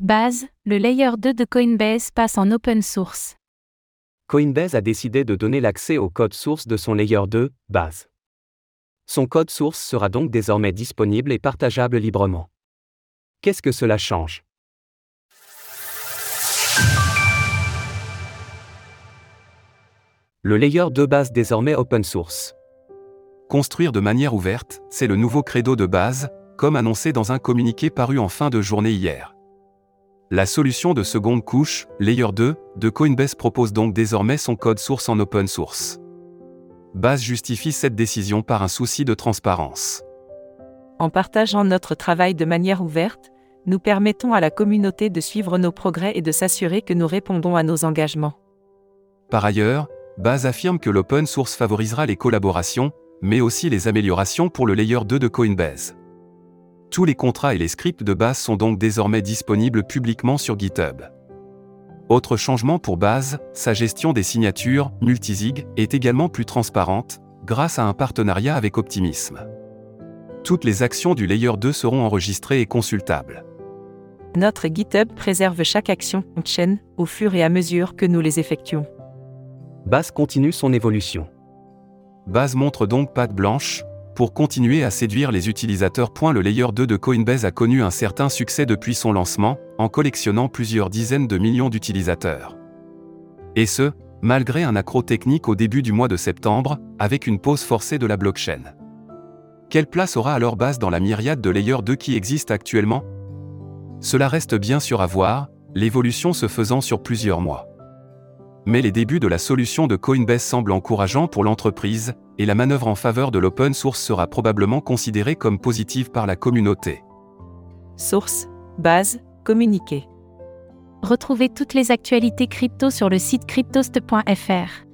Base, le layer 2 de Coinbase passe en open source. Coinbase a décidé de donner l'accès au code source de son layer 2, Base. Son code source sera donc désormais disponible et partageable librement. Qu'est-ce que cela change? Le layer 2 base désormais open source. Construire de manière ouverte, c'est le nouveau credo de base, comme annoncé dans un communiqué paru en fin de journée hier. La solution de seconde couche, Layer 2, de Coinbase propose donc désormais son code source en open source. Base justifie cette décision par un souci de transparence. En partageant notre travail de manière ouverte, nous permettons à la communauté de suivre nos progrès et de s'assurer que nous répondons à nos engagements. Par ailleurs, Base affirme que l'open source favorisera les collaborations, mais aussi les améliorations pour le layer 2 de Coinbase. Tous les contrats et les scripts de base sont donc désormais disponibles publiquement sur GitHub. Autre changement pour Base, sa gestion des signatures, multisig, est également plus transparente, grâce à un partenariat avec Optimism. Toutes les actions du layer 2 seront enregistrées et consultables. Notre GitHub préserve chaque action on-chain au fur et à mesure que nous les effectuons. Base continue son évolution. Base montre donc patte blanche, pour continuer à séduire les utilisateurs. Le layer 2 de Coinbase a connu un certain succès depuis son lancement, en collectionnant plusieurs dizaines de millions d'utilisateurs. Et ce, malgré un accro technique au début du mois de septembre, avec une pause forcée de la blockchain. Quelle place aura alors Base dans la myriade de layers 2 qui existent actuellement? Cela reste bien sûr à voir, l'évolution se faisant sur plusieurs mois mais les débuts de la solution de Coinbase semblent encourageants pour l'entreprise, et la manœuvre en faveur de l'open source sera probablement considérée comme positive par la communauté. Source, base, communiqué. Retrouvez toutes les actualités crypto sur le site cryptost.fr.